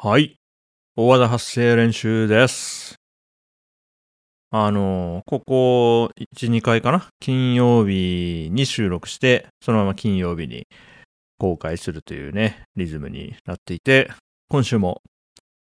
はい。大和田発声練習です。あの、ここ1、2回かな？金曜日に収録して、そのまま金曜日に公開するというね、リズムになっていて、今週も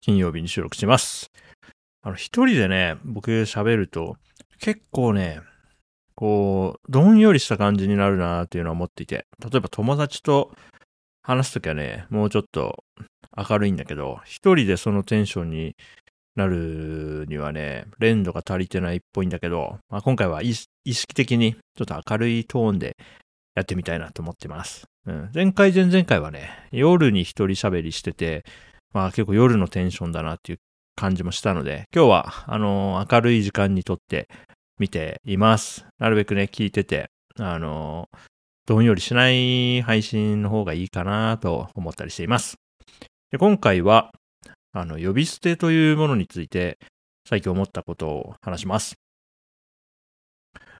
金曜日に収録します。あの、一人でね、僕喋ると、結構ね、こう、どんよりした感じになるなーっていうのは思っていて、例えば友達と話すときはね、もうちょっと明るいんだけど、一人でそのテンションになるにはね、連度が足りてないっぽいんだけど、まあ、今回は意識的にちょっと明るいトーンでやってみたいなと思ってます。うん、前回前々回はね、夜に一人喋りしてて、まあ結構夜のテンションだなっていう感じもしたので、今日はあの明るい時間にとって見ています。なるべくね、聞いてて、あのどんよりしない配信の方がいいかなと思ったりしています。で今回は、あの、呼び捨てというものについて、最近思ったことを話します。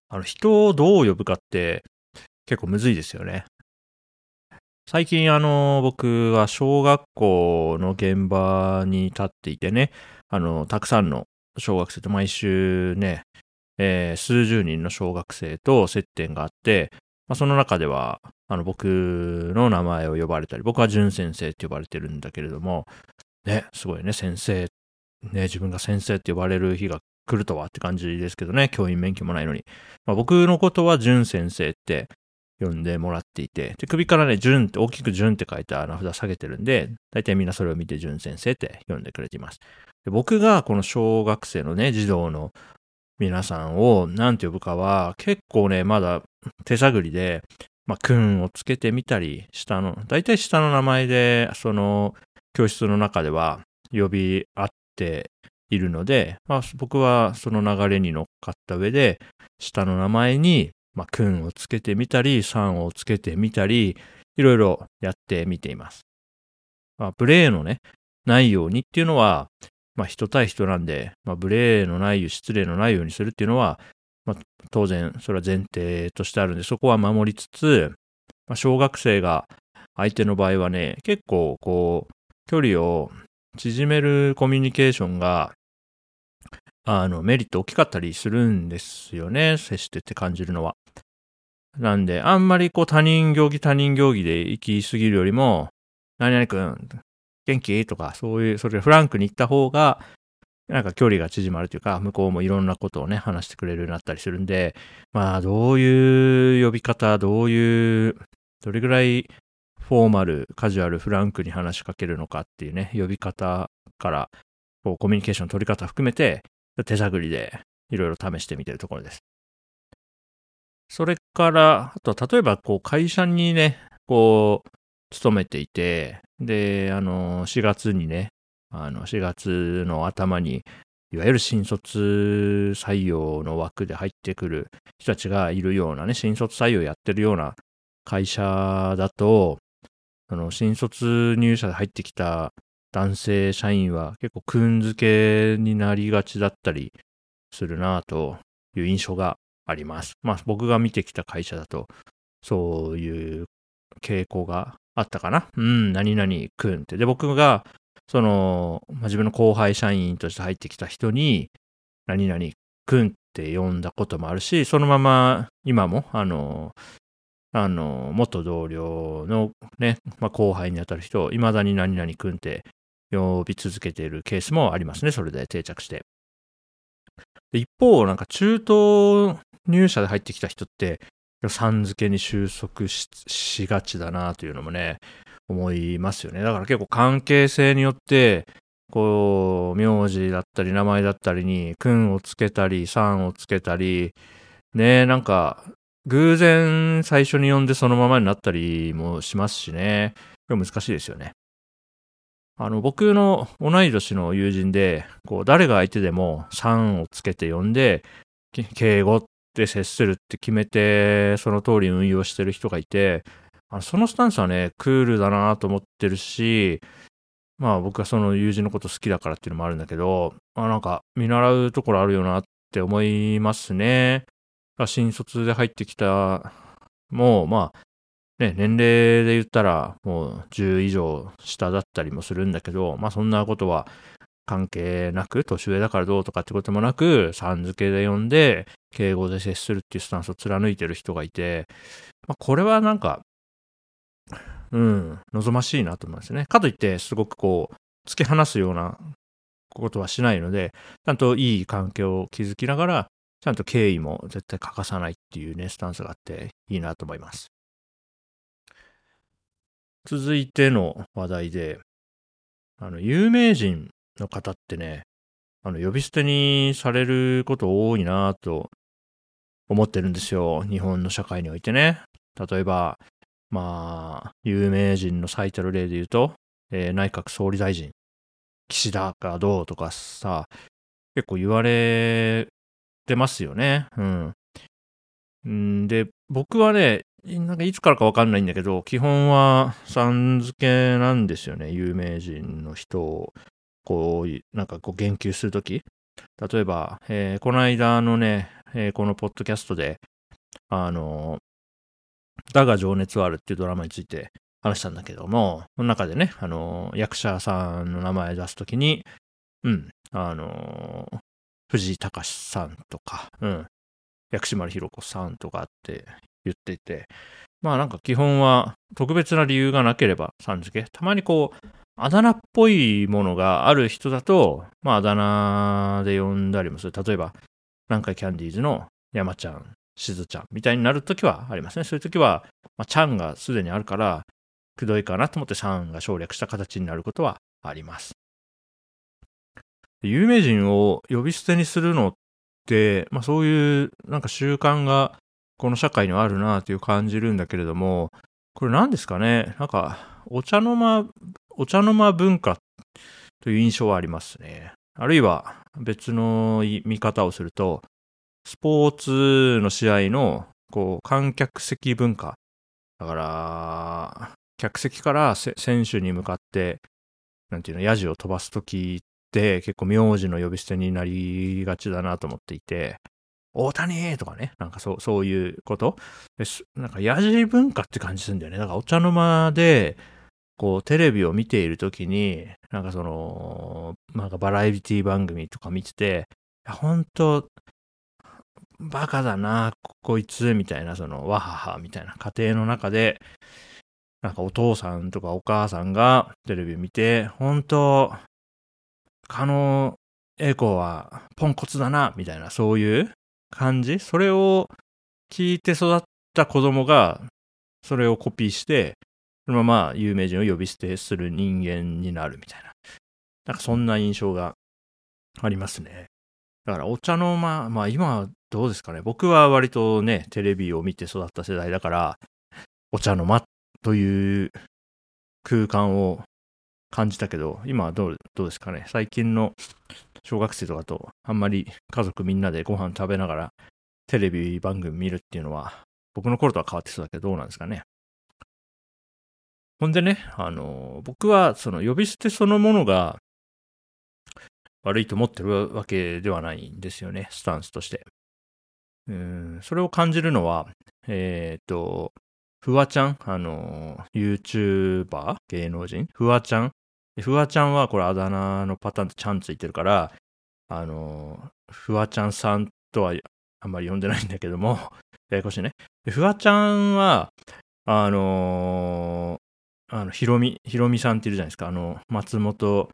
あの、人をどう呼ぶかって、結構むずいですよね。最近、あの、僕は小学校の現場に立っていてね、あの、たくさんの小学生と毎週ね、えー数十人の小学生と接点があって、まあ、その中では、あの、僕の名前を呼ばれたり、僕は淳先生って呼ばれてるんだけれども、ね、すごいね、先生、ね、自分が先生って呼ばれる日が来るとはって感じですけどね、教員免許もないのに。まあ、僕のことは淳先生って呼んでもらっていて、で、首からね、淳って、大きく淳って書いた名札下げてるんで、大体みんなそれを見て淳先生って呼んでくれています。で僕がこの小学生のね、児童の皆さんを何て呼ぶかは、結構ね、まだ手探りで、まあ、くんをつけてみたり、下の、大体下の名前で、その、教室の中では呼び合っているので、まあ、僕はその流れに乗っかった上で、下の名前に、まあ、くんをつけてみたり、さんをつけてみたり、いろいろやってみています。まあ、無礼のね、ないようにっていうのは、まあ、人対人なんで、まあ、無礼のないよう、失礼のないようにするっていうのは、まあ、当然、それは前提としてあるんで、そこは守りつつ、まあ、小学生が相手の場合はね、結構、こう、距離を縮めるコミュニケーションが、あの、メリット大きかったりするんですよね。接してって感じるのは。なんで、あんまりこう他人行儀他人行儀で行き過ぎるよりも、何々くん、元気？とか、そういう、それフランクに行った方が、なんか距離が縮まるというか、向こうもいろんなことをね、話してくれるようになったりするんで、まあ、どういう呼び方、どういう、どれぐらいフォーマル、カジュアル、フランクに話しかけるのかっていうね、呼び方から、こう、コミュニケーション取り方含めて、手探りでいろいろ試してみてるところです。それから、あと例えば、こう、会社にね、こう、勤めていて、で、あの、4月にね、あの、4月の頭に、いわゆる新卒採用の枠で入ってくる人たちがいるようなね、新卒採用やってるような会社だと、その新卒入社で入ってきた男性社員は結構くんづけになりがちだったりするなという印象があります。まあ僕が見てきた会社だとそういう傾向があったかな？うん、何々くんって。で、僕がその、まあ、自分の後輩社員として入ってきた人に何々くんって呼んだこともあるし、そのまま今もあの、あの、元同僚のね、まあ、後輩にあたる人を未だに何々くんって呼び続けているケースもありますね。それで定着して。で一方、なんか中東入社で入ってきた人って、さん付けに収束ししがちだなというのもね、思いますよね。だから結構関係性によって、こう、名字だったり名前だったりに、くんをつけたり、さんをつけたり、ね、なんか、偶然最初に呼んでそのままになったりもしますしね。これ難しいですよね。あの、僕の同い年の友人で、こう、誰が相手でも3をつけて呼んで、敬語って接するって決めて、その通り運用してる人がいて、そのスタンスはね、クールだなと思ってるし、まあ僕はその友人のこと好きだからっていうのもあるんだけど、まあなんか見習うところあるよなって思いますね。新卒で入ってきたもう、まあ、ね、年齢で言ったらもう10以上下だったりもするんだけど、まあそんなことは関係なく、年上だからどうとかってこともなく、さん付けで呼んで、敬語で接するっていうスタンスを貫いてる人がいて、まあ、これはなんか、うん、望ましいなと思いますね。かといって、すごくこう、突き放すようなことはしないので、ちゃんといい関係を築きながら、ちゃんと敬意も絶対欠かさないっていうね、スタンスがあっていいなと思います。続いての話題で、あの、有名人の方ってね、あの、呼び捨てにされること多いなと思ってるんですよ。日本の社会においてね。例えば、まあ、有名人の最たる例で言うと、えー、内閣総理大臣、岸田がどうとかさ、結構言われてますよね。うん。んで、僕はね、なんかいつからかわかんないんだけど、基本はさん付けなんですよね。有名人の人をこう、なんかこう言及するとき、例えば、えー、この間のね、えー、このポッドキャストで、あの、だが情熱はあるっていうドラマについて話したんだけども、その中でね、あの、役者さんの名前出すときに、うん、あの、藤井隆さんとか、うん、薬師丸ひろ子さんとかって言っていて、まあなんか基本は特別な理由がなければさん付け。たまにこう、あだ名っぽいものがある人だと、まあ、あだ名で呼んだりもする。例えば、南海キャンディーズの山ちゃん、しずちゃんみたいになるときはありますね。そういうときは、まあ、ちゃんがすでにあるから、くどいかなと思ってさんが省略した形になることはあります。有名人を呼び捨てにするのって、まあそういうなんか習慣がこの社会にはあるなという感じるんだけれども、これ何ですかねなんかお茶の間お茶の間文化という印象はありますね。あるいは別の見方をすると、スポーツの試合のこう観客席文化。だから、客席から選手に向かって、なんていうの、ヤジを飛ばすときって結構名字の呼び捨てになりがちだなと思っていて、大谷とかね、なんかそう、そういうことなんかヤジ文化って感じするんだよね。だからお茶の間で、こう、テレビを見ているときに、なんかその、なんかバラエティ番組とか見てて、本当バカだな、こいつ、みたいな、その、わはは、みたいな家庭の中で、なんかお父さんとかお母さんがテレビ見て、本当可能栄光はポンコツだな、みたいな、そういう感じ？それを聞いて育った子供が、それをコピーして、そのまま有名人を呼び捨てする人間になるみたいな。なんかそんな印象がありますね。だからお茶の間、まあ今はどうですかね。僕は割とね、テレビを見て育った世代だから、お茶の間という空間を感じたけど、今はどうどうですかね。最近の小学生とかとあんまり家族みんなでご飯食べながらテレビ番組見るっていうのは、僕の頃とは変わってそうだけど、どうなんですかね。ほんでね、あの、僕はその呼び捨てそのものが悪いと思ってるわけではないんですよね、スタンスとして。うん、それを感じるのは、えっ、ー、と、フワちゃん、あの、YouTuber、芸能人、フワちゃん。フワちゃんはこれあだ名のパターンとちゃんついてるから、あの、フワちゃんさんとはあんまり呼んでないんだけども、ややこしいね。フワちゃんは、あのあの、ひろみ、ひろみさんっているじゃないですか。あの、松本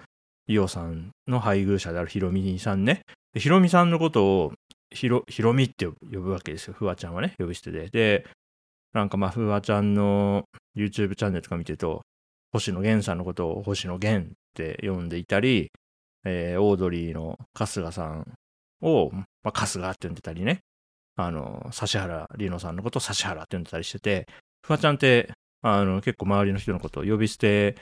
伊代さんの配偶者であるひろみさんね。でひろみさんのことをひろ、ひろみって呼ぶわけですよ。ふわちゃんはね、呼び捨てで。で、なんかまあ、ふわちゃんの YouTube チャンネルとか見てると、星野源さんのことを星野源って呼んでいたり、えー、オードリーの春日さんを、まあ、春日って呼んでたりね。あの、指原莉乃さんのことを指原って呼んでたりしてて、ふわちゃんってあの、結構周りの人のことを呼び捨て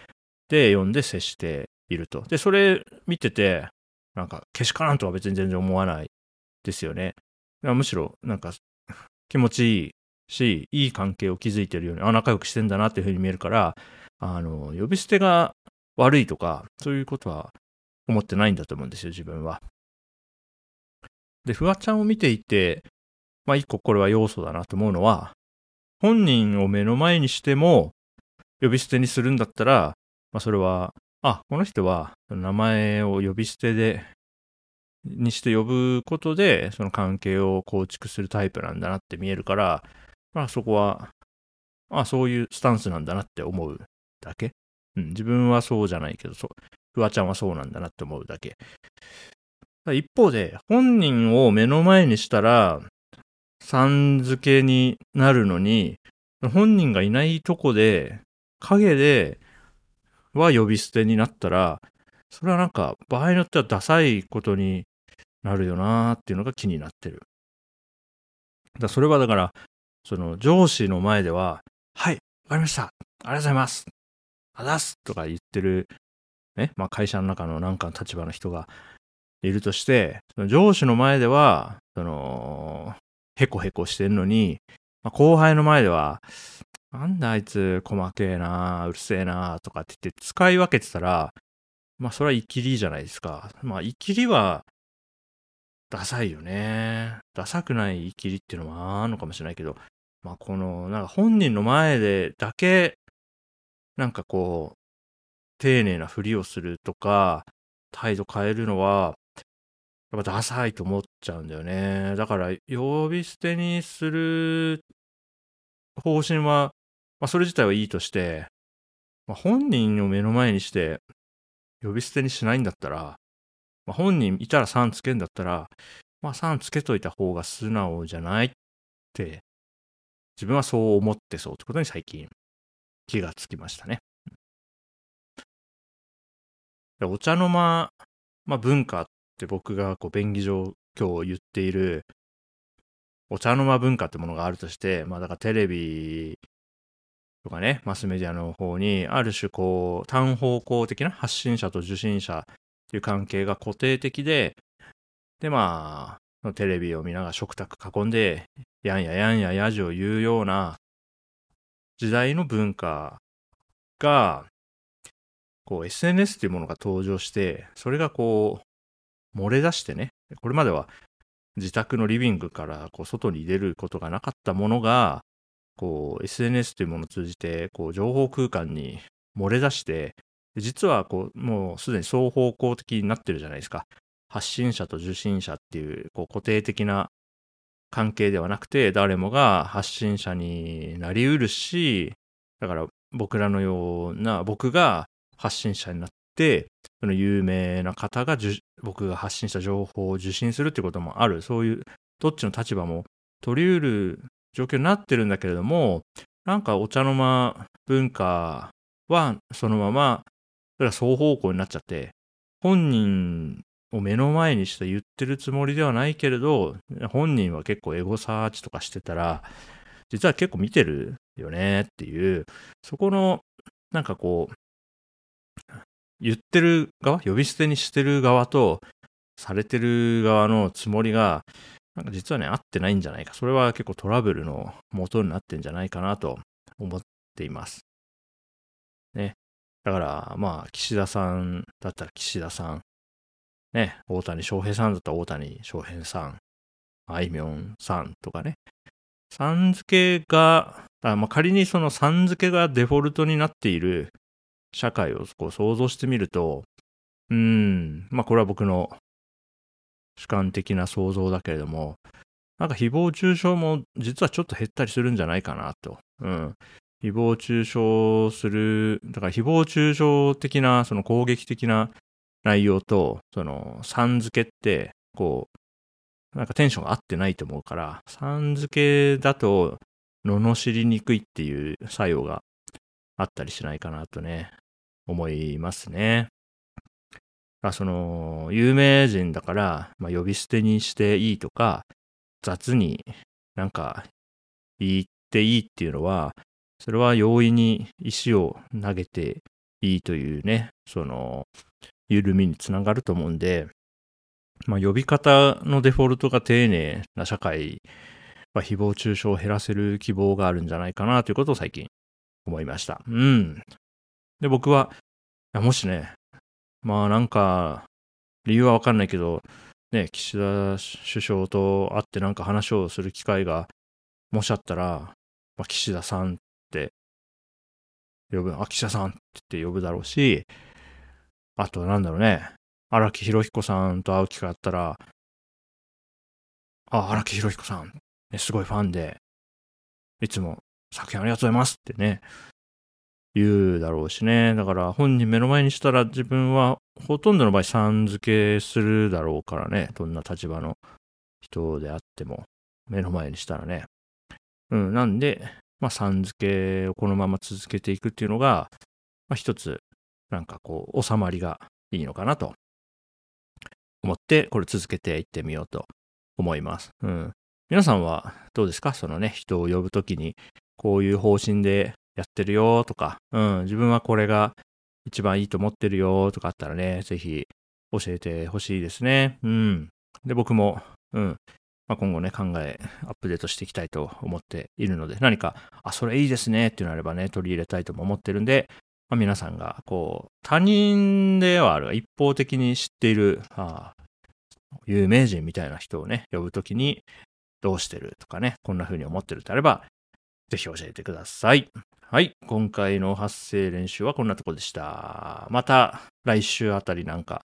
で呼んで接していると。で、それ見てて、なんか、けしからんとは別に全然思わないですよね。むしろ、なんか、気持ちいいし、いい関係を築いてるように、あ、仲良くしてんだなっていうふうに見えるから、あの、呼び捨てが悪いとか、そういうことは思ってないんだと思うんですよ、自分は。で、フワちゃんを見ていて、まあ一個これは要素だなと思うのは、本人を目の前にしても呼び捨てにするんだったら、まあ、それは、あ、この人は名前を呼び捨てで、にして呼ぶことで、その関係を構築するタイプなんだなって見えるから、まあそこは、あ、そういうスタンスなんだなって思うだけ。うん、自分はそうじゃないけど、そう、フワちゃんはそうなんだなって思うだけ。一方で、本人を目の前にしたら、さん付けになるのに、本人がいないとこで、影では呼び捨てになったら、それはなんか場合によってはダサいことになるよなーっていうのが気になってる。だそれはだから、その上司の前では、はい、わかりました。ありがとうございます。あざすとか言ってる、ね、まあ会社の中のなんかの立場の人がいるとして、その上司の前では、その、へこへこしてるのに、まあ、後輩の前では、なんだあいつ細けえなうるせえなとかって言って使い分けてたら、まあそれはイキリじゃないですか。まあイキリはダサいよね。ダサくないイキリっていうのもあるのかもしれないけど、まあこの、なんか本人の前でだけ、なんかこう、丁寧なふりをするとか、態度変えるのは、やっぱダサいと思っちゃうんだよね。だから、呼び捨てにする方針は、まあ、それ自体はいいとして、まあ、本人を目の前にして、呼び捨てにしないんだったら、まあ、本人いたら3つけんだったら、まあ3つけといた方が素直じゃないって、自分はそう思ってそうってことに最近気がつきましたね。お茶の間、まあ、文化って僕がこう便宜上今日言っているお茶の間文化ってものがあるとして、まあだからテレビとかね、マスメディアの方に、ある種こう、単方向的な発信者と受信者っていう関係が固定的で、でまあ、テレビを見ながら食卓囲んで、やんややんややじを言うような時代の文化が、こう SNS っていうものが登場して、それがこう、漏れ出してね、これまでは自宅のリビングからこう外に出ることがなかったものが、こう SNS というものを通じて、こう情報空間に漏れ出して、実はこうもうすでに双方向的になってるじゃないですか。発信者と受信者っていうこう固定的な関係ではなくて、誰もが発信者になりうるし、だから僕らのような、僕が発信者になって、その有名な方が僕が発信した情報を受信するってこともある。そういう、どっちの立場も取り得る状況になってるんだけれども、なんかお茶の間文化はそのまま、それは双方向になっちゃって、本人を目の前にして言ってるつもりではないけれど、本人は結構エゴサーチとかしてたら、実は結構見てるよねっていう、そこの、なんかこう、言ってる側、呼び捨てにしてる側と、されてる側のつもりが、なんか実はね、合ってないんじゃないか。それは結構トラブルの元になってんじゃないかなと思っています。ね。だから、まあ、岸田さんだったら岸田さん。ね。大谷翔平さんだったら大谷翔平さん。あいみょんさんとかね。さん付けが、あまあ、仮にそのさん付けがデフォルトになっている社会をこう想像してみると、うん、まあこれは僕の主観的な想像だけれども、なんか誹謗中傷も実はちょっと減ったりするんじゃないかなと。うん。誹謗中傷する、だから誹謗中傷的な、その攻撃的な内容と、その、さん付けって、こう、なんかテンションが合ってないと思うから、さん付けだと、罵りにくいっていう作用があったりしないかなとね、思いますね。あその、有名人だから、まあ、呼び捨てにしていいとか、雑になんか言っていいっていうのは、それは容易に石を投げていいというね、その、緩みにつながると思うんで、まあ、呼び方のデフォルトが丁寧な社会は誹謗中傷を減らせる希望があるんじゃないかなということを最近思いました。うん。で、僕は、もしね、まあなんか、理由はわかんないけど、ね、岸田首相と会ってなんか話をする機会が、もしあったら、まあ、岸田さんって呼ぶ、あ、岸田さんって言って呼ぶだろうし、あとなんだろうね、荒木博彦さんと会う機会あったら、あ、荒木博彦さん、ね、すごいファンで、いつも作品ありがとうございますってね、言うだろうしね。だから本人目の前にしたら自分はほとんどの場合さん付けするだろうからね。どんな立場の人であっても目の前にしたらね。うん、なんで、まあ、さん付けをこのまま続けていくっていうのが、まあ、一つ、なんかこう、収まりがいいのかなと思って、これ続けていってみようと思います。うん。皆さんはどうですか？そのね、人を呼ぶときに、こういう方針でやってるよとか、うん、自分はこれが一番いいと思ってるよとかあったらね、ぜひ教えてほしいですね。うん。で、僕も、うん、まあ、今後ね、考え、アップデートしていきたいと思っているので、何か、あ、それいいですねっていうのあればね、取り入れたいとも思ってるんで、まあ、皆さんが、こう、他人ではある、一方的に知っている、あ有名人みたいな人をね、呼ぶときに、どうしてるとかね、こんな風に思ってるってあれば、ぜひ教えてください。はい。今回の発声練習はこんなとこでした。また来週あたりなんか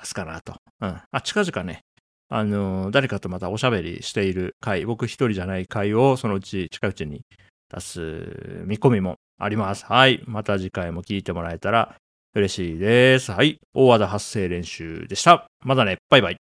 出すかなと。うん。あ、近々ね、あの、誰かとまたおしゃべりしている回、僕一人じゃない回をそのうち近いうちに出す見込みもあります。はい。また次回も聞いてもらえたら嬉しいです。はい。大和田発声練習でした。まだね。バイバイ。